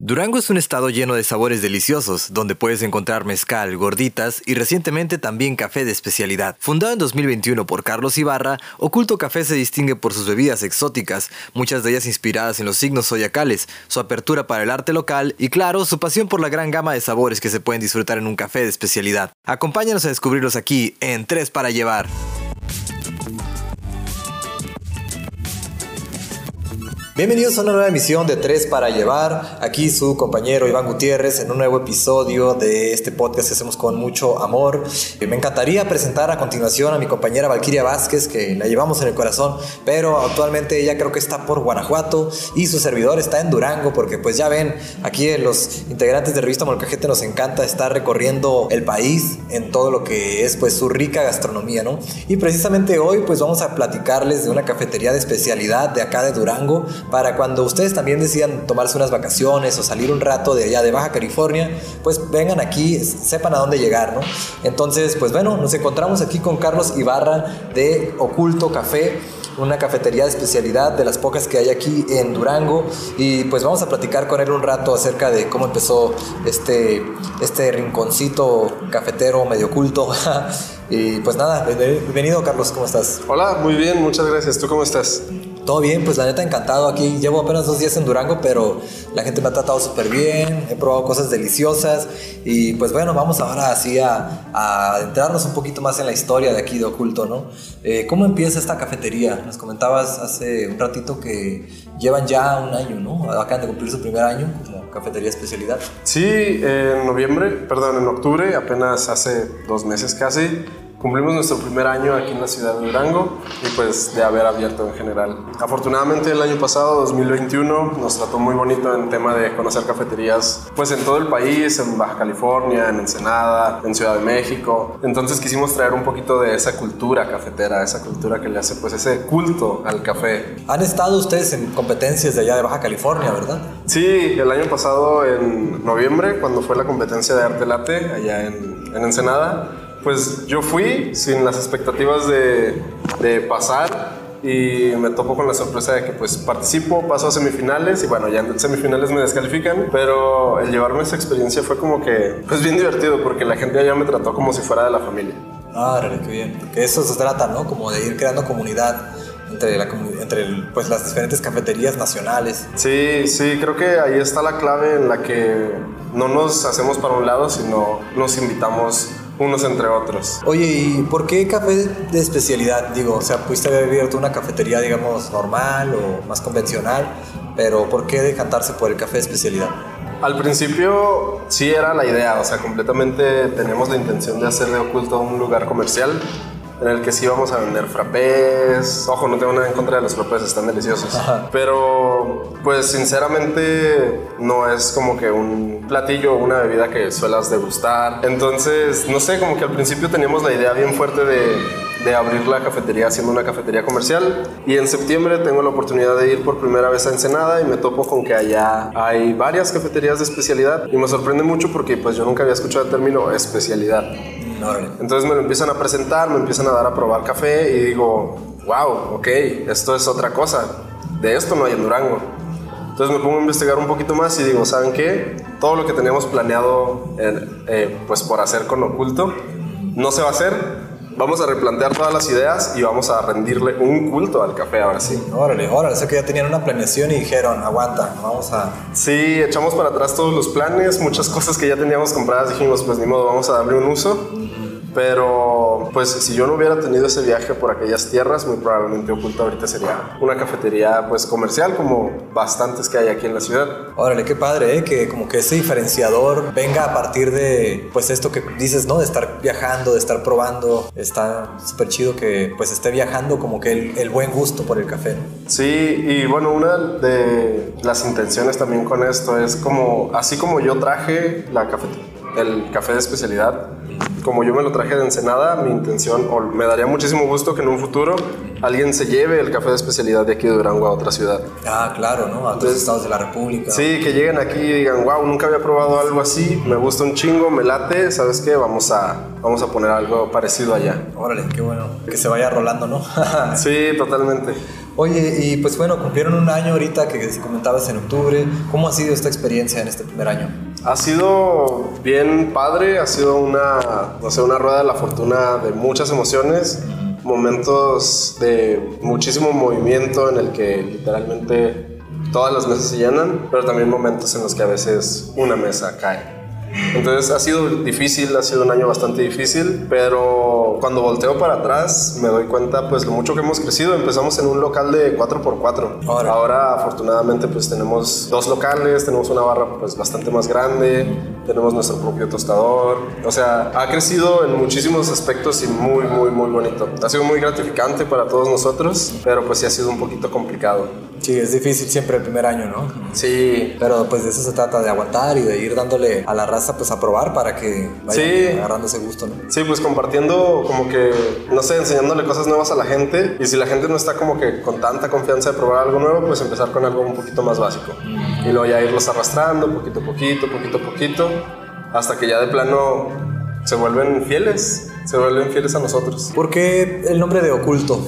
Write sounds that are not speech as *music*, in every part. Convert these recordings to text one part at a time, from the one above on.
Durango es un estado lleno de sabores deliciosos, donde puedes encontrar mezcal, gorditas y recientemente también café de especialidad. Fundado en 2021 por Carlos Ibarra, Oculto Café se distingue por sus bebidas exóticas, muchas de ellas inspiradas en los signos zodiacales, su apertura para el arte local y claro, su pasión por la gran gama de sabores que se pueden disfrutar en un café de especialidad. Acompáñanos a descubrirlos aquí en Tres para Llevar. Bienvenidos a una nueva emisión de Tres para Llevar. Aquí su compañero Iván Gutiérrez en un nuevo episodio de este podcast que hacemos con mucho amor. Me encantaría presentar a continuación a mi compañera Valquiria Vázquez, que la llevamos en el corazón, pero actualmente ella creo que está por Guanajuato y su servidor está en Durango, porque pues ya ven, aquí los integrantes de Revista Molcajete nos encanta estar recorriendo el país en todo lo que es pues su rica gastronomía, ¿no? Y precisamente hoy pues vamos a platicarles de una cafetería de especialidad de acá de Durango para cuando ustedes también decidan tomarse unas vacaciones o salir un rato de allá de Baja California, pues vengan aquí, sepan a dónde llegar, ¿no? Entonces, pues bueno, nos encontramos aquí con Carlos Ibarra de Oculto Café una cafetería de especialidad de las pocas que hay aquí en Durango y pues vamos a platicar con él un rato acerca de cómo empezó este, este rinconcito cafetero medio oculto *laughs* y pues nada, bienvenido Carlos, ¿cómo estás? Hola, muy bien, muchas gracias, ¿tú cómo estás? Todo bien, pues la neta encantado aquí. Llevo apenas dos días en Durango, pero la gente me ha tratado súper bien. He probado cosas deliciosas. Y pues bueno, vamos ahora así a, a entrarnos un poquito más en la historia de aquí de Oculto, ¿no? Eh, ¿Cómo empieza esta cafetería? Nos comentabas hace un ratito que llevan ya un año, ¿no? Acaban de cumplir su primer año como cafetería especialidad. Sí, en noviembre, perdón, en octubre, apenas hace dos meses casi Cumplimos nuestro primer año aquí en la ciudad de Durango y pues de haber abierto en general. Afortunadamente el año pasado, 2021, nos trató muy bonito en tema de conocer cafeterías pues en todo el país, en Baja California, en Ensenada, en Ciudad de México. Entonces quisimos traer un poquito de esa cultura cafetera, esa cultura que le hace pues ese culto al café. Han estado ustedes en competencias de allá de Baja California, ¿verdad? Sí, el año pasado en noviembre cuando fue la competencia de arte latte allá en, en Ensenada pues yo fui sin las expectativas de, de, pasar y me topo con la sorpresa de que pues participo, paso a semifinales y bueno, ya en semifinales me descalifican, pero el llevarme esa experiencia fue como que pues bien divertido porque la gente allá me trató como si fuera de la familia. Ah, qué bien, porque eso se trata, ¿no? Como de ir creando comunidad entre, la, entre pues, las diferentes cafeterías nacionales. Sí, sí, creo que ahí está la clave en la que no nos hacemos para un lado, sino nos invitamos unos entre otros. Oye, ¿y por qué café de especialidad? Digo, o sea, pudiste haber abierto una cafetería, digamos, normal o más convencional, pero ¿por qué decantarse por el café de especialidad? Al principio sí era la idea, o sea, completamente teníamos la intención de hacer de oculto un lugar comercial en el que sí vamos a vender frappés. Ojo, no tengo nada en contra de los frappés, están deliciosos. Pero, pues sinceramente, no es como que un platillo o una bebida que suelas degustar. Entonces, no sé, como que al principio teníamos la idea bien fuerte de, de abrir la cafetería siendo una cafetería comercial. Y en septiembre tengo la oportunidad de ir por primera vez a Ensenada y me topo con que allá hay varias cafeterías de especialidad. Y me sorprende mucho porque pues yo nunca había escuchado el término especialidad. Entonces me lo empiezan a presentar, me empiezan a dar a probar café y digo, wow, ok, esto es otra cosa. De esto no hay en Durango. Entonces me pongo a investigar un poquito más y digo, ¿saben qué? Todo lo que teníamos planeado eh, eh, pues por hacer con oculto no se va a hacer vamos a replantear todas las ideas y vamos a rendirle un culto al café ahora sí. Órale, órale, sé que ya tenían una planeación y dijeron, aguanta, vamos a... Sí, echamos para atrás todos los planes, muchas cosas que ya teníamos compradas, dijimos, pues ni modo, vamos a darle un uso. Pero, pues, si yo no hubiera tenido ese viaje por aquellas tierras, muy probablemente Oculto ahorita sería una cafetería, pues, comercial, como bastantes que hay aquí en la ciudad. Órale, qué padre, ¿eh? Que como que ese diferenciador venga a partir de, pues, esto que dices, ¿no? De estar viajando, de estar probando. Está súper chido que, pues, esté viajando como que el, el buen gusto por el café. Sí, y bueno, una de las intenciones también con esto es como, así como yo traje la cafetería, el café de especialidad, como yo me lo traje de Ensenada, mi intención, o me daría muchísimo gusto que en un futuro alguien se lleve el café de especialidad de aquí de Durango a otra ciudad. Ah, claro, ¿no? A otros estados de la República. Sí, que lleguen aquí y digan, wow, nunca había probado algo así, me gusta un chingo, me late, ¿sabes qué? Vamos a, vamos a poner algo parecido allá. Órale, qué bueno. Que se vaya rolando, ¿no? *laughs* sí, totalmente. Oye, y pues bueno, cumplieron un año ahorita que comentabas en octubre. ¿Cómo ha sido esta experiencia en este primer año? Ha sido bien padre, ha sido una, una rueda de la fortuna de muchas emociones, momentos de muchísimo movimiento en el que literalmente todas las mesas se llenan, pero también momentos en los que a veces una mesa cae. Entonces ha sido difícil, ha sido un año bastante difícil, pero cuando volteo para atrás me doy cuenta pues lo mucho que hemos crecido. Empezamos en un local de 4x4. Ahora, Ahora afortunadamente pues tenemos dos locales, tenemos una barra pues bastante más grande, tenemos nuestro propio tostador. O sea, ha crecido en muchísimos aspectos y muy, muy, muy bonito. Ha sido muy gratificante para todos nosotros, pero pues sí ha sido un poquito complicado. Sí, es difícil siempre el primer año, ¿no? Sí. Pero pues de eso se trata, de aguantar y de ir dándole a la raza pues a probar para que vaya agarrando ese gusto, ¿no? Sí, pues compartiendo como que, no sé, enseñándole cosas nuevas a la gente y si la gente no está como que con tanta confianza de probar algo nuevo, pues empezar con algo un poquito más básico. Y luego ya irlos arrastrando poquito a poquito, poquito a poquito, hasta que ya de plano se vuelven fieles se vuelven fieles a nosotros. ¿Por qué el nombre de oculto?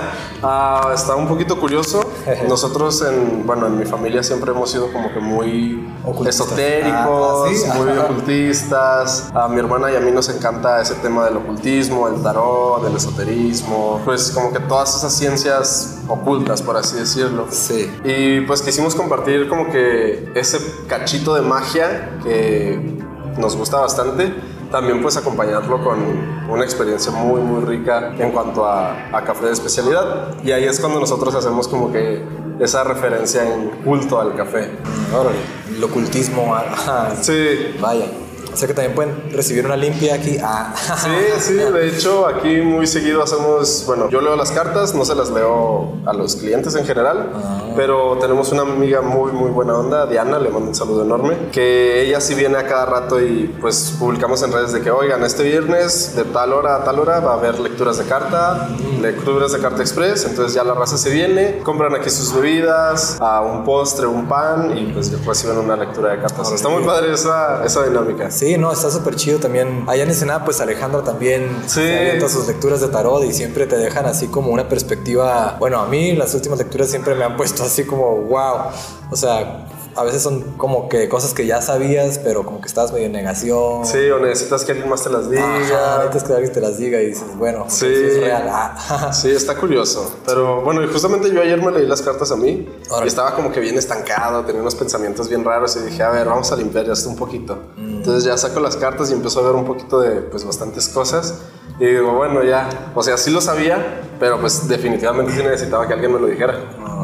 *laughs* ah, está un poquito curioso. Nosotros, en, bueno, en mi familia siempre hemos sido como que muy esotéricos, ah, muy ocultistas. A mi hermana y a mí nos encanta ese tema del ocultismo, el tarot, del esoterismo, pues como que todas esas ciencias ocultas, por así decirlo. Sí. Y pues quisimos compartir como que ese cachito de magia que nos gusta bastante también pues acompañarlo con una experiencia muy muy rica en cuanto a, café de especialidad y ahí es cuando nosotros hacemos como que esa referencia en culto al café. Mm, el ocultismo, ah, sí. Vaya. O sea que también pueden recibir una limpia aquí. Ah. Sí, sí, de hecho aquí muy seguido hacemos, bueno, yo leo las cartas, no se las leo a los clientes en general, ah. pero tenemos una amiga muy, muy buena onda, Diana, le mando un saludo enorme, que ella sí viene a cada rato y pues publicamos en redes de que, oigan, este viernes de tal hora a tal hora va a haber lecturas de carta, mm. lecturas de carta express, entonces ya la raza se viene, compran aquí sus bebidas, a un postre, un pan y pues reciben una lectura de cartas. Está muy padre esa, esa dinámica. Sí, no, está súper chido también. Allá en Ensenada, pues Alejandra también sí. sus lecturas de tarot y siempre te dejan así como una perspectiva. Bueno, a mí las últimas lecturas siempre me han puesto así como, wow. O sea, a veces son como que cosas que ya sabías, pero como que estás medio en negación. Sí, o necesitas que alguien más te las diga. necesitas que alguien te las diga y dices, bueno, sí, es real. Ah. *laughs* sí, está curioso. Pero bueno, y justamente yo ayer me leí las cartas a mí y estaba como que bien estancado, tenía unos pensamientos bien raros y dije, a ver, vamos a limpiar ya esto un poquito. Mm. Entonces ya saco las cartas y empiezo a ver un poquito de pues bastantes cosas. Y digo, bueno, ya, o sea, sí lo sabía, pero pues definitivamente sí necesitaba que alguien me lo dijera.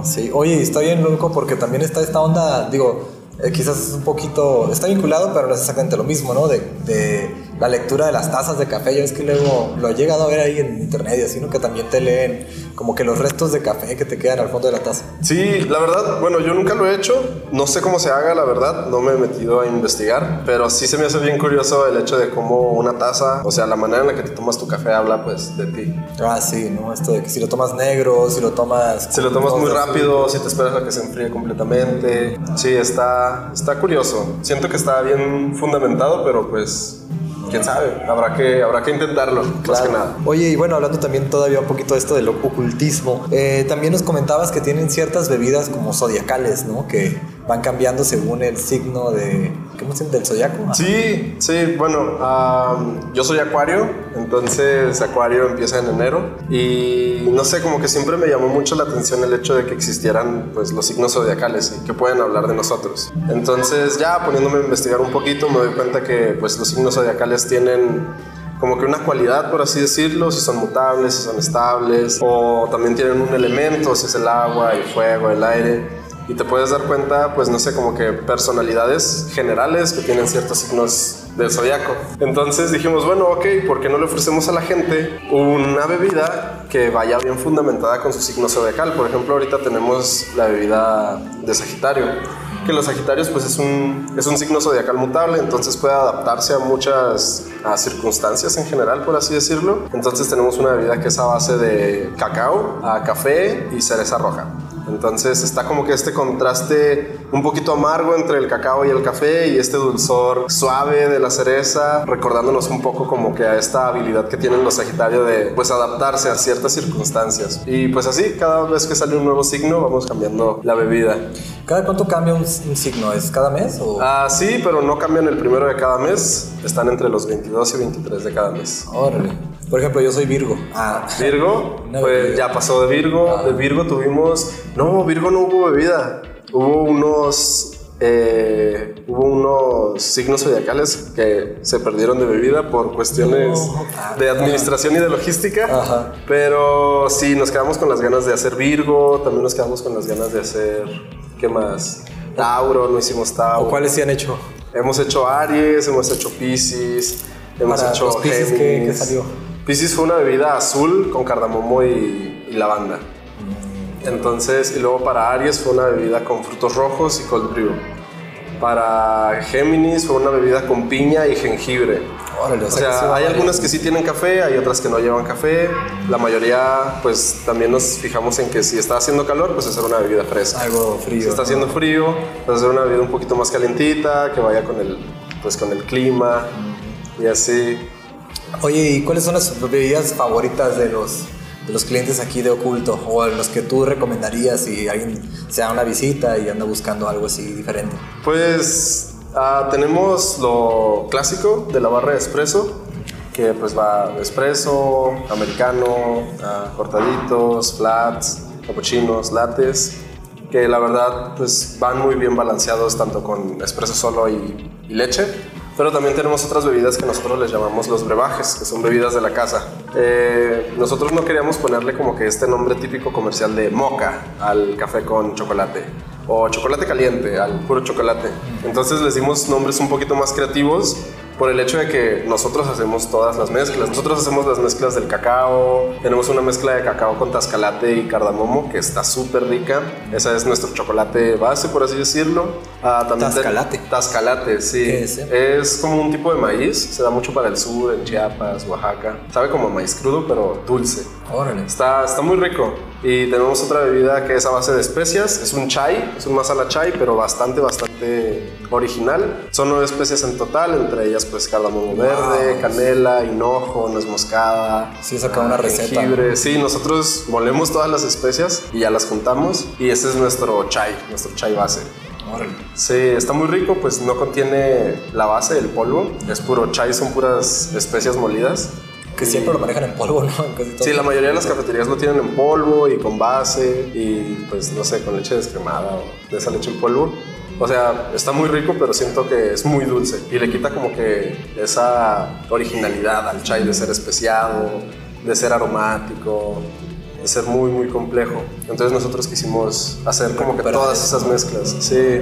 Sí, oye, está bien loco porque también está esta onda, digo, eh, quizás es un poquito, está vinculado, pero no es exactamente lo mismo, ¿no? De la lectura de las tazas de café. Yo es que luego lo he llegado a ver ahí en internet y así, ¿no? Que también te leen como que los restos de café que te quedan al fondo de la taza. Sí, la verdad, bueno, yo nunca lo he hecho. No sé cómo se haga, la verdad. No me he metido a investigar. Pero sí se me hace bien curioso el hecho de cómo una taza, o sea, la manera en la que te tomas tu café habla, pues, de ti. Ah, sí, ¿no? Esto de que si lo tomas negro, si lo tomas. Si lo tomas muy rápido, si te esperas a que se enfríe completamente. Sí, está, está curioso. Siento que está bien fundamentado, pero pues quién sabe, habrá que, habrá que intentarlo, más que nada. Oye, y bueno, hablando también todavía un poquito de esto del ocultismo, eh, también nos comentabas que tienen ciertas bebidas como zodiacales, ¿no? Que van cambiando según el signo de, ¿cómo se Del zodiaco. Sí, sí, bueno, yo soy acuario, entonces acuario empieza en enero y no sé, como que siempre me llamó mucho la atención el hecho de que existieran pues los signos zodiacales y que pueden hablar de nosotros. Entonces ya poniéndome a investigar un poquito me doy cuenta que pues los signos zodiacales tienen como que una cualidad, por así decirlo, si son mutables, si son estables, o también tienen un elemento, si es el agua, el fuego, el aire y te puedes dar cuenta, pues no sé, como que personalidades generales que tienen ciertos signos del zodiaco. Entonces dijimos, bueno, ok, ¿por qué no le ofrecemos a la gente una bebida que vaya bien fundamentada con su signo zodiacal? Por ejemplo, ahorita tenemos la bebida de Sagitario, que los Sagitarios pues es un, es un signo zodiacal mutable, entonces puede adaptarse a muchas a circunstancias en general, por así decirlo. Entonces tenemos una bebida que es a base de cacao, a café y cereza roja. Entonces está como que este contraste un poquito amargo entre el cacao y el café y este dulzor suave de la cereza, recordándonos un poco como que a esta habilidad que tienen los Sagitario de pues adaptarse a ciertas circunstancias. Y pues así, cada vez que sale un nuevo signo, vamos cambiando la bebida. ¿Cada cuánto cambia un, signo? ¿Es cada mes? O? Ah, sí, pero no cambian el primero de cada mes. Están entre los 22 y 23 de cada mes. Órale. Por ejemplo, yo soy Virgo. Ah. *laughs* Virgo, pues ya pasó de Virgo. Ah. De Virgo tuvimos. No, Virgo no hubo bebida. Hubo unos. Eh, hubo unos signos zodiacales que se perdieron de bebida por cuestiones de administración y de logística. Pero sí, nos quedamos con las ganas de hacer Virgo. También nos quedamos con las ganas de hacer. ¿Qué más? Tauro, no hicimos Tauro. ¿Cuáles sí han hecho? Hemos hecho Aries, hemos hecho Pisces, hemos hecho Pisces, ¿qué, salió? Pisces fue una bebida azul con cardamomo y, lavanda. Mm. Entonces, y luego para Aries fue una bebida con frutos rojos y cold brew. Para Géminis fue una bebida con piña y jengibre. o, sea, hay algunas que sí tienen café, hay otras que no llevan café. La mayoría, pues también nos fijamos en que si está haciendo calor, pues hacer una bebida fresca. Algo frío. Si está haciendo frío, pues hacer una bebida un poquito más calentita, que vaya con el, pues con el clima y así. Oye, ¿y cuáles son las bebidas favoritas de los, de los clientes aquí de Oculto? O los que tú recomendarías si alguien se da una visita y anda buscando algo así diferente. Pues ah, tenemos lo clásico de la barra de espresso, que pues va espresso, americano, ah, cortaditos, flats, cappuccinos, lattes, que la verdad pues van muy bien balanceados tanto con espresso solo y leche pero también tenemos otras bebidas que nosotros les llamamos los brebajes, que son bebidas de la casa. Eh, nosotros no queríamos ponerle como que este nombre típico comercial de moca al café con chocolate o chocolate caliente al puro chocolate. Entonces les dimos nombres un poquito más creativos por el hecho de que nosotros hacemos todas las mezclas. Nosotros hacemos las mezclas del cacao, tenemos una mezcla de cacao con tascalate y cardamomo que está súper rica. Esa es nuestro chocolate base, por así decirlo. Ah, tascalate. tascalate, sí. es? es? como un tipo de maíz, se da mucho para el sur, en Chiapas, Oaxaca. Sabe como maíz crudo, pero dulce. Órale. Está, está muy rico. Y tenemos otra bebida que es a base de especias. Es un chai, es un masala chai, pero bastante, bastante original. Son nueve especias en total, entre ellas pues cardamomo verde, canela, hinojo, nuez moscada. Sí, saca una receta. Sí, nosotros molemos todas las especias y ya las juntamos. Y ese es nuestro chai, nuestro chai base. Sí, está muy rico, pues no contiene la base, el polvo. Es puro chai, son puras especias molidas. Que siempre lo manejan en polvo, ¿no? sí, la mayoría de las cafeterías lo tienen en polvo y con base y pues no sé, con leche descremada o de esa leche en polvo. O sea, está muy rico, pero siento que es muy dulce y le quita como que esa originalidad al chai de ser especiado, de ser aromático, de ser muy, muy complejo. Entonces nosotros quisimos hacer como que todas esas mezclas. Sí.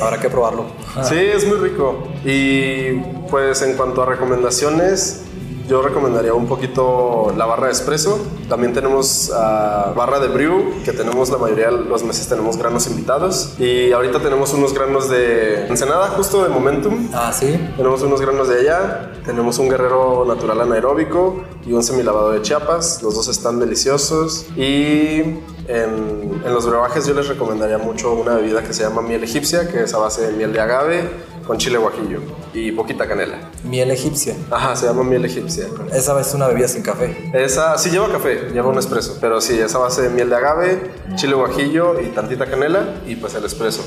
Habrá que probarlo. Sí, es muy rico. Y pues en cuanto a recomendaciones, yo recomendaría un poquito la barra de espresso. También tenemos uh, barra de brew, que tenemos la mayoría de los meses tenemos granos invitados. Y ahorita tenemos unos granos de Ensenada, justo de Momentum. Ah, sí. Tenemos unos granos de allá. Tenemos un guerrero natural anaeróbico y un semilavado de Chiapas. Los dos están deliciosos. Y en, en los brebajes yo les recomendaría mucho una bebida que se llama miel egipcia, que es a base de miel de agave con chile guajillo y poquita canela. Miel egipcia. Ajá, se llama miel egipcia. Esa es una bebida sin café. Esa sí lleva café, lleva un espresso, pero sí, esa base de miel de agave, chile guajillo y tantita canela y pues el espresso.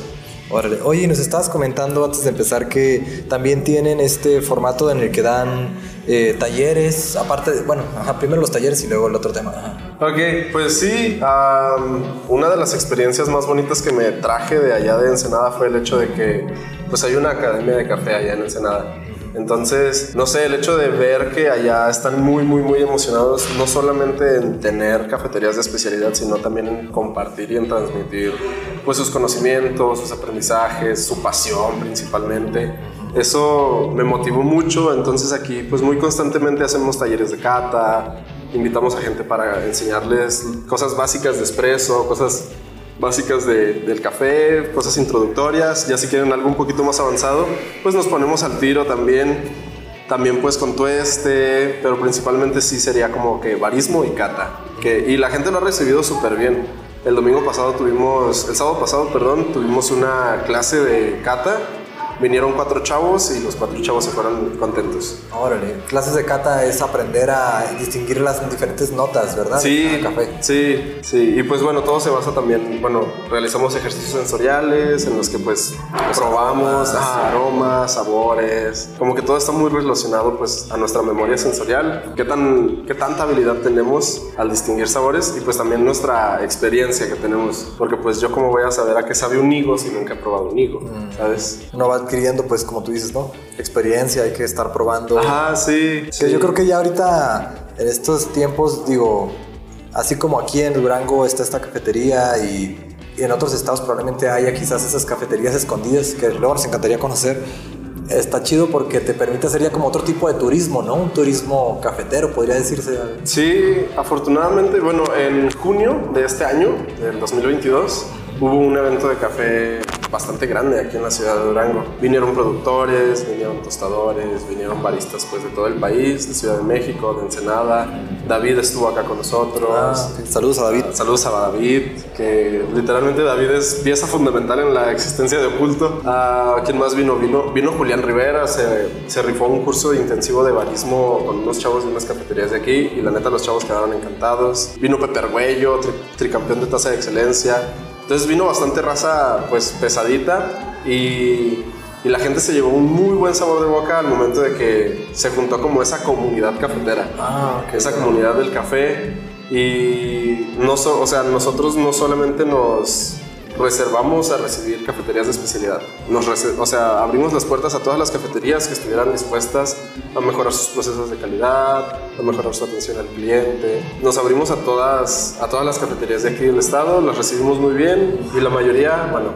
Órale. Oye, nos estabas comentando antes de empezar que también tienen este formato en el que dan eh, talleres, aparte, de, bueno, primero los talleres y luego el otro tema. Ok, pues sí, una de las experiencias más bonitas que me traje de allá de Ensenada fue el hecho de que pues hay una academia de café allá en Ensenada. Entonces, no sé, el hecho de ver que allá están muy, muy, muy emocionados, no solamente en tener cafeterías de especialidad, sino también en compartir y en transmitir pues sus conocimientos, sus aprendizajes, su pasión principalmente. Eso me motivó mucho, entonces aquí pues muy constantemente hacemos talleres de cata, invitamos a gente para enseñarles cosas básicas de espresso, cosas básicas del café, cosas introductorias. Ya si quieren algo un poquito más avanzado, pues nos ponemos al tiro también. También pues con tueste, pero principalmente sí sería como que barismo y cata. Que, y la gente lo ha recibido súper bien. El domingo pasado tuvimos, el sábado pasado, perdón, tuvimos una clase de cata vinieron cuatro chavos y los cuatro chavos se fueron contentos. Órale, clases de cata es aprender a distinguir las diferentes notas, ¿verdad? Sí, café. sí, sí. Y pues bueno, todo se basa también, bueno, realizamos ejercicios sensoriales en los que pues probamos aromas, sabores, como que todo está muy relacionado pues a nuestra memoria sensorial, qué, tan, qué tanta habilidad tenemos al distinguir sabores y pues también nuestra experiencia que tenemos, porque pues yo como voy a saber a qué sabe un higo si nunca he probado un higo, mm. ¿sabes? No va adquiriendo, pues como tú dices, ¿no? Experiencia, hay que estar probando. Ajá, sí. sí. Yo creo que ya ahorita, en estos tiempos, digo, así como aquí en Durango está esta cafetería y, en otros estados probablemente haya quizás esas cafeterías escondidas que luego nos encantaría conocer. Está chido porque te permite hacer ya como otro tipo de turismo, ¿no? Un turismo cafetero, podría decirse. Sí, afortunadamente, bueno, en junio de este año, del 2022, hubo un evento de café bastante grande aquí en la ciudad de Durango. Vinieron productores, vinieron tostadores, vinieron baristas pues de todo el país, de Ciudad de México, de Ensenada. David estuvo acá con nosotros. Ah, saludos a David. Saludos a David, que literalmente David es pieza fundamental en la existencia de Oculto. ¿A quién más vino? Vino, vino Julián Rivera, se, se rifó un curso intensivo de barismo con unos chavos de unas cafeterías de aquí y la neta los chavos quedaron encantados. Vino Pepe Arguello, tricampeón de tasa de excelencia. Entonces vino bastante raza pues pesadita y, y, la gente se llevó un muy buen sabor de boca al momento de que se juntó como esa comunidad cafetera. Ah, Esa comunidad del café y no o sea, nosotros no solamente nos reservamos a recibir cafeterías de especialidad. Nos o sea, abrimos las puertas a todas las cafeterías que estuvieran dispuestas a mejorar sus procesos de calidad, a mejorar su atención al cliente. Nos abrimos a todas, a todas las cafeterías de aquí del estado, las recibimos muy bien y la mayoría, bueno,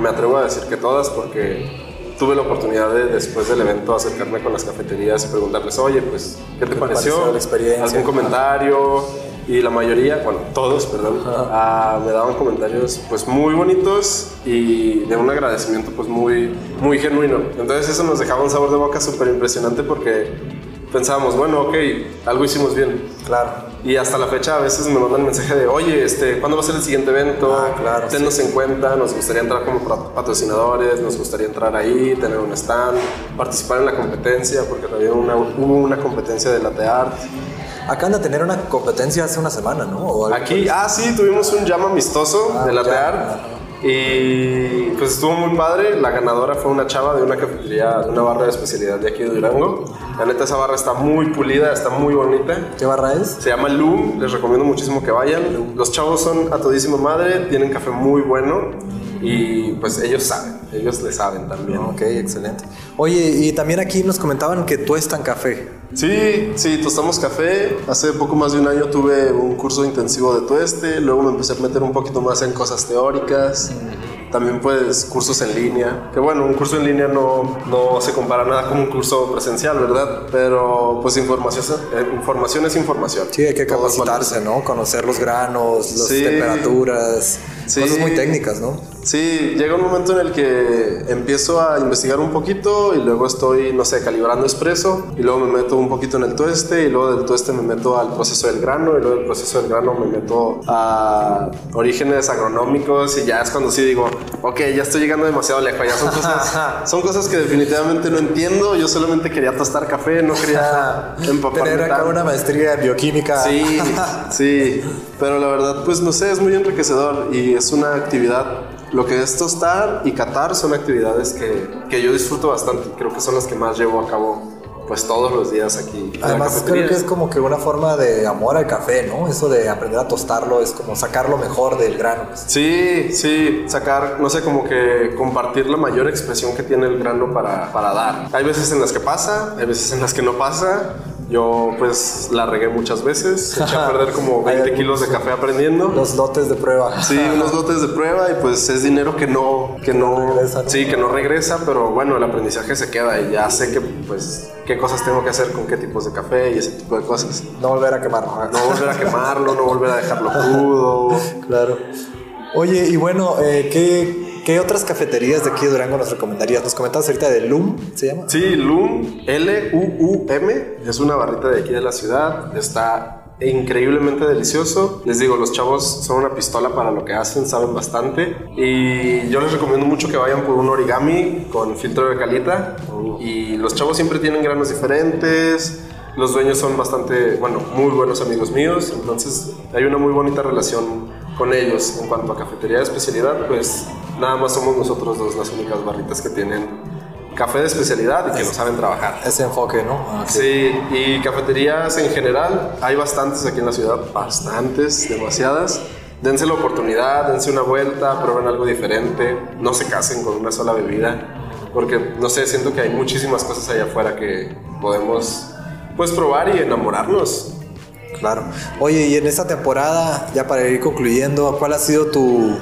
me atrevo a decir que todas porque tuve la oportunidad de después del evento acercarme con las cafeterías y preguntarles, oye, pues, ¿qué te, pareció? la experiencia? ¿Algún comentario? Y la mayoría, bueno, todos, perdón, ah, me daban comentarios pues muy bonitos y de un agradecimiento pues muy, muy genuino. Entonces eso nos dejaba un sabor de boca súper impresionante porque pensábamos, bueno, ok, algo hicimos bien. Claro. Y hasta la fecha a veces me mandan mensaje de, oye, este, ¿cuándo va a ser el siguiente evento? Ah, claro. Tennos en cuenta, nos gustaría entrar como patrocinadores, nos gustaría entrar ahí, tener un stand, participar en la competencia, porque también una, hubo una competencia de latte art. Acaban de tener una competencia hace una semana, ¿no? Aquí, ah, sí, tuvimos un llama amistoso ah, de latear. Y pues estuvo muy padre. La ganadora fue una chava de una cafetería, de una barra de especialidad de aquí de Durango. La neta, esa barra está muy pulida, está muy bonita. ¿Qué barra es? Se llama Loom. Les recomiendo muchísimo que vayan. Los chavos son a todísima madre, tienen café muy bueno y pues ellos saben, ellos le saben también. Ok, excelente. Oye, y también aquí nos comentaban que tuestan café. Sí, sí, tostamos café. Hace poco más de un año tuve un curso intensivo de tueste, luego me empecé a meter un poquito más en cosas teóricas. También pues cursos en línea, que bueno, un curso en línea no, no se compara nada con un curso presencial, ¿verdad? Pero pues información, eh, información es información. Sí, hay que capacitarse, ¿no? Conocer los granos, las temperaturas, cosas muy técnicas, ¿no? Sí, llega un momento en el que empiezo a investigar un poquito y luego estoy, no sé, calibrando expreso y luego me meto un poquito en el tueste y luego del tueste me meto al proceso del grano y luego del proceso del grano me meto a orígenes agronómicos y ya es cuando sí digo, ok, ya estoy llegando demasiado lejos, ya son cosas, *laughs* son cosas que definitivamente no entiendo, yo solamente quería tostar café, no quería *laughs* empaparme Tener acá una maestría en bioquímica. Sí, *laughs* sí, pero la verdad pues no sé, es muy enriquecedor y es una actividad lo que es tostar y catar son actividades que, que yo disfruto bastante. Creo que son las que más llevo a cabo pues todos los días aquí. Además creo que es como que una forma de amor al café, ¿no? Eso de aprender a tostarlo es como sacar lo mejor del grano. Sí, sí, sacar, no sé, como que compartir la mayor expresión que tiene el grano para, para dar. Hay veces en las que pasa, hay veces en las que no pasa, yo pues la regué muchas veces, eché a perder como *laughs* 20 kilos de café aprendiendo. Los lotes de prueba. Sí, unos lotes de prueba y pues es dinero que no, que no, regresa, sí, que no regresa, pero bueno, el aprendizaje se queda y ya sé que pues qué cosas tengo que hacer con qué tipos de café y ese tipo de cosas. No volver a quemarlo. No volver a quemarlo, no volver a dejarlo crudo. *laughs* Claro. Oye, y bueno, eh, ¿qué ¿Qué otras cafeterías de aquí de Durango nos recomendarías? Nos comentabas ahorita de Loom, ¿se llama? Sí, Loom, L-U-U-M, es una barrita de aquí de la ciudad. Está increíblemente delicioso. Les digo, los chavos son una pistola para lo que hacen, saben bastante. Y yo les recomiendo mucho que vayan por un origami con filtro de calita. Y los chavos siempre tienen granos diferentes. Los dueños son bastante, bueno, muy buenos amigos míos. Entonces hay una muy bonita relación con ellos. En cuanto a cafetería de especialidad, pues nada más somos nosotros dos las únicas barritas que tienen café de especialidad y que lo saben trabajar. Ese enfoque, ¿no? Ah, sí, y cafeterías en general, hay bastantes aquí en la ciudad, bastantes, demasiadas. Dense la oportunidad, dense una vuelta, prueben algo diferente, no se casen con una sola bebida, porque no sé, siento que hay muchísimas cosas allá afuera que podemos pues probar y enamorarnos. Claro. Oye, y en esta temporada, ya para ir concluyendo, ¿cuál ha sido tu,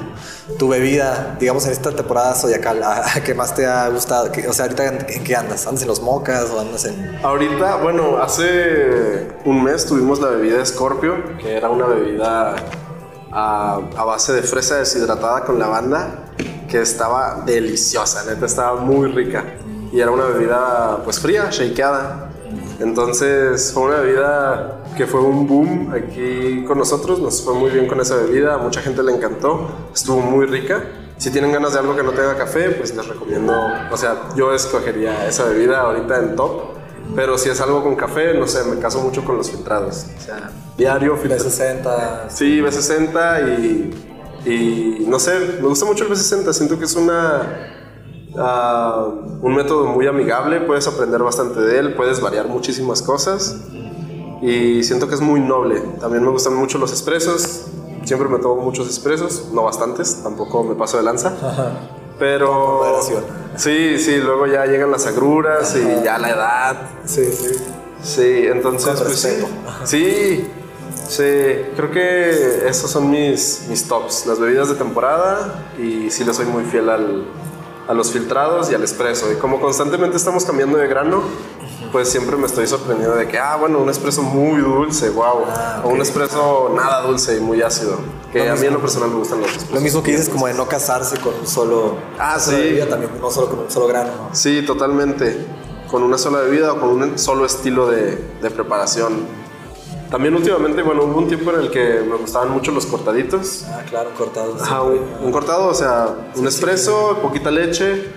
tu bebida, digamos, en esta temporada zodiacal, ¿qué más te ha gustado? O sea, ahorita en, qué andas? ¿Andas en los mocas o andas en...? Ahorita, bueno, hace un mes tuvimos la bebida Scorpio, que era una bebida a, a base de fresa deshidratada con lavanda, que estaba deliciosa, neta, estaba muy rica. Y era una bebida, pues, fría, shakeada. Entonces, fue una bebida que fue un boom aquí con nosotros, nos fue muy bien con esa bebida, a mucha gente le encantó, estuvo muy rica. Si tienen ganas de algo que no tenga café, pues les recomiendo, o sea, yo escogería esa bebida ahorita en top, pero si es algo con café, no sé, me caso mucho con los filtrados, o sea, diario, B60. Sí, B60 y, y no sé, me gusta mucho el B60, siento que es una... Uh, un método muy amigable, puedes aprender bastante de él, puedes variar muchísimas cosas y siento que es muy noble. También me gustan mucho los expresos. Siempre me tomo muchos expresos, no bastantes, tampoco me paso de lanza. Pero sí, sí, luego ya llegan las agruras y ya la edad. Sí, sí. Sí, entonces pues sí. Sí, sí, creo que esos son mis, mis tops, las bebidas de temporada y sí le soy muy fiel al, a los filtrados y al expreso. Y como constantemente estamos cambiando de grano, pues siempre me estoy sorprendiendo de que, ah, bueno, un espresso muy dulce, wow. Ah, o un espresso nada dulce y muy ácido. Que a mí en lo personal me gustan los espresos. Lo mismo que dices como de no casarse con un solo... Ah, sí. Bebida, también, no solo con un solo grano. Sí, totalmente. Con una sola bebida o con un solo estilo de, de preparación. También últimamente, bueno, hubo un tiempo en el que me gustaban mucho los cortaditos. Ah, claro, cortados. Ajá, un, cortado, o sea, un espresso, poquita leche,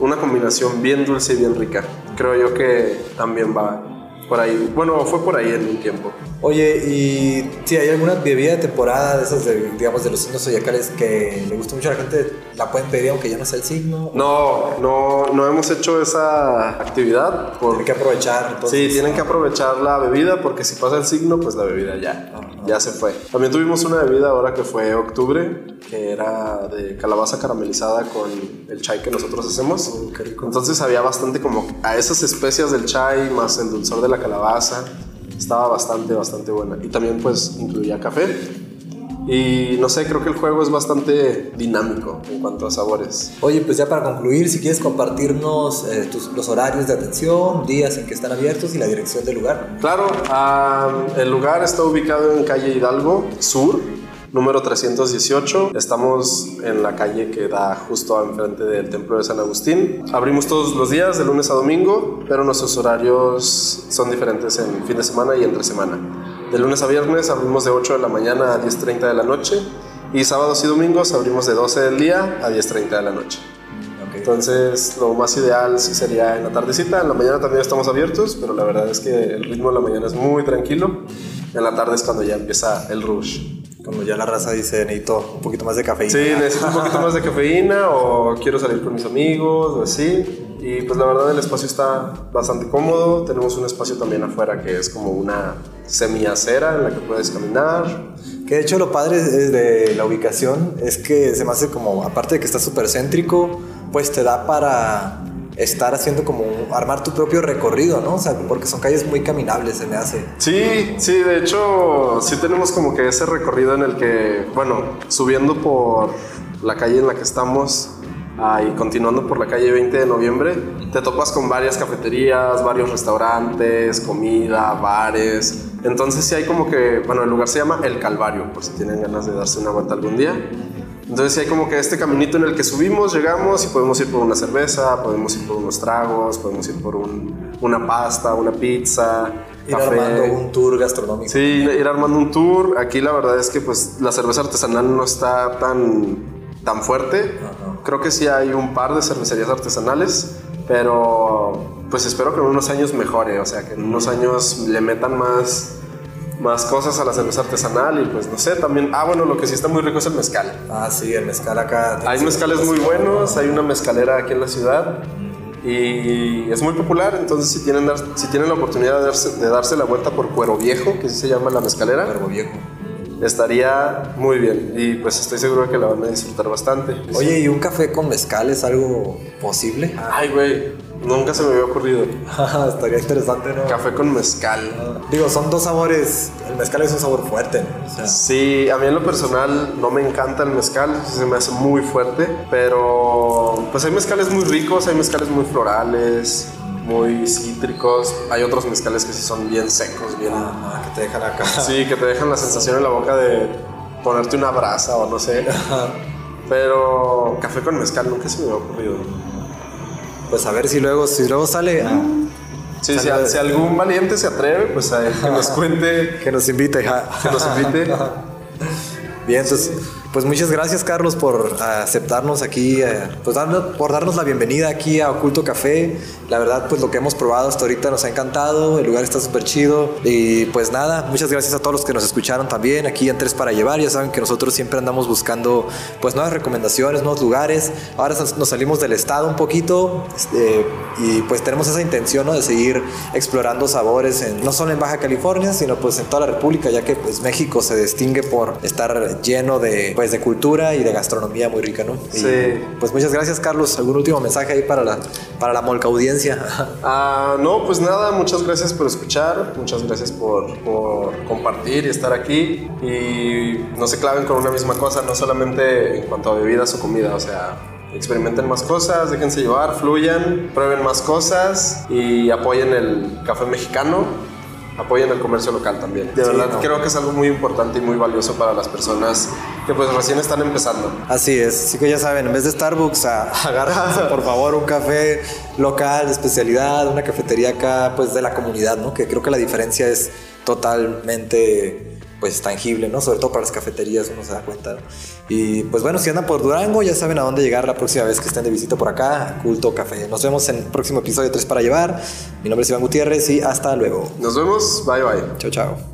una combinación bien dulce y bien rica. Creo yo que también va por ahí. Bueno, fue por ahí en un tiempo. Oye, ¿y si hay alguna bebida de temporada de esas, de, digamos, de los signos zodiacales que le gusta mucho a la gente, la pueden pedir aunque ya no sea el signo? No, no, no hemos hecho esa actividad. Por... Tienen que aprovechar. Entonces, sí, tienen que aprovechar la bebida porque si pasa el signo, pues la bebida ya, ya se fue. También tuvimos una bebida ahora que fue octubre, que era de calabaza caramelizada con el chai que nosotros hacemos. qué rico. Entonces había bastante como a esas especias del chai más el dulzor de la calabaza estaba bastante, bastante buena. Y también pues incluía café. Y no sé, creo que el juego es bastante dinámico en cuanto a sabores. Oye, pues ya para concluir, si quieres compartirnos eh, los horarios de atención, días en que están abiertos y la dirección del lugar. Claro, el lugar está ubicado en calle Hidalgo Sur, número 318. Estamos en la calle que da justo enfrente del Templo de San Agustín. Abrimos todos los días, de lunes a domingo, pero nuestros horarios son diferentes en fin de semana y entre semana. De lunes a viernes abrimos de 8 de la mañana a 10.30 de la noche y sábados y domingos abrimos de 12 del día a 10.30 de la noche. Entonces, lo más ideal sería en la tardecita. En la mañana también estamos abiertos, pero la verdad es que el ritmo de la mañana es muy tranquilo. En la tarde es cuando ya empieza el rush. Cuando ya la raza dice, necesito un poquito más de cafeína. Sí, necesito un poquito más de cafeína o quiero salir con mis amigos o así. Y pues la verdad el espacio está bastante cómodo. Tenemos un espacio también afuera que es como una semiacera en la que puedes caminar. Que de hecho lo padre de la ubicación es que se me hace como, aparte de que está súper céntrico, pues te da para estar haciendo como armar tu propio recorrido, ¿no? O sea, porque son calles muy caminables, se me hace. Sí, sí, de hecho, sí tenemos como que ese recorrido en el que, bueno, subiendo por la calle en la que estamos ah, y continuando por la calle 20 de noviembre, te topas con varias cafeterías, varios restaurantes, comida, bares. Entonces sí hay como que, bueno, el lugar se llama El Calvario, por si tienen ganas de darse una vuelta algún día. Entonces hay como que este caminito en el que subimos, llegamos y podemos ir por una cerveza, podemos ir por unos tragos, podemos ir por una pasta, una pizza. Ir armando un tour gastronómico. Sí, ir armando un tour. Aquí la verdad es que pues la cerveza artesanal no está tan, tan fuerte. Creo que sí hay un par de cervecerías artesanales, pero pues espero que en unos años mejore, o sea, que en unos años le metan más más cosas a la cerveza artesanal y pues no sé, también, ah bueno, lo que sí está muy rico es el mezcal. Ah, sí, el mezcal acá. Hay mezcales muy buenos, hay una mezcalera aquí en la ciudad y es muy popular, entonces si tienen, si tienen la oportunidad de darse, de darse la vuelta por Cuero Viejo, que así se llama la mezcalera. Cuero Viejo. Estaría muy bien y pues estoy seguro que la van a disfrutar bastante. Oye, ¿y un café con mezcal es algo posible? Ay, güey, Nunca se me había ocurrido. *laughs* Estaría interesante, ¿no? Café con mezcal. digo, son dos sabores. El mezcal es un sabor fuerte, ¿no? Sí, a mí en lo personal no me encanta el mezcal, se me hace muy fuerte, pero pues hay mezcales muy ricos, hay mezcales muy florales, muy cítricos, hay otros mezcales que sí son bien secos, bien... que te dejan acá. *laughs* Sí, que te dejan la sensación en la boca de ponerte una brasa o no sé. *laughs* Pero café con mezcal nunca se me había ocurrido pues a ver si luego, si luego sale. Ah, sí, si, algún valiente se atreve, pues a que nos cuente. *laughs* que nos invite. Que nos invite. *laughs* Bien, entonces pues muchas gracias, Carlos, por aceptarnos aquí, eh, pues por darnos la bienvenida aquí a Oculto Café. La verdad, pues lo que hemos probado hasta ahorita nos ha encantado, el lugar está súper chido. Y pues nada, muchas gracias a todos los que nos escucharon también aquí en Tres para Llevar. Ya saben que nosotros siempre andamos buscando pues nuevas recomendaciones, nuevos lugares. Ahora nos salimos del estado un poquito este, y pues tenemos esa intención ¿no? de seguir explorando sabores, en, no solo en Baja California, sino pues en toda la República, ya que pues México se distingue por estar lleno de pues, de cultura y de gastronomía muy rica, ¿no? sí. Pues muchas gracias, Carlos. ¿Algún último mensaje ahí para la, para la molca audiencia? *laughs* Ah, no, pues nada, muchas gracias por escuchar, muchas gracias por, por compartir y estar aquí. Y no se claven con una misma cosa, no solamente en cuanto a bebidas o comida, o sea, experimenten más cosas, déjense llevar, fluyan, prueben más cosas y apoyen el café mexicano apoyen el comercio local también. De verdad creo que es algo muy importante y muy valioso para las personas que pues recién están empezando. Así es, así que ya saben, en vez de Starbucks, *laughs* agárrense por favor un café local de especialidad, una cafetería acá pues de la comunidad, ¿no? Que creo que la diferencia es totalmente pues tangible, ¿no? Sobre todo para las cafeterías uno se da cuenta. Y pues bueno, si andan por Durango ya saben a dónde llegar la próxima vez que estén de visita por acá, Culto Café. Nos vemos en el próximo episodio 3 para llevar. Mi nombre es Iván Gutiérrez y hasta luego. Nos vemos, bye bye. Chao, chao.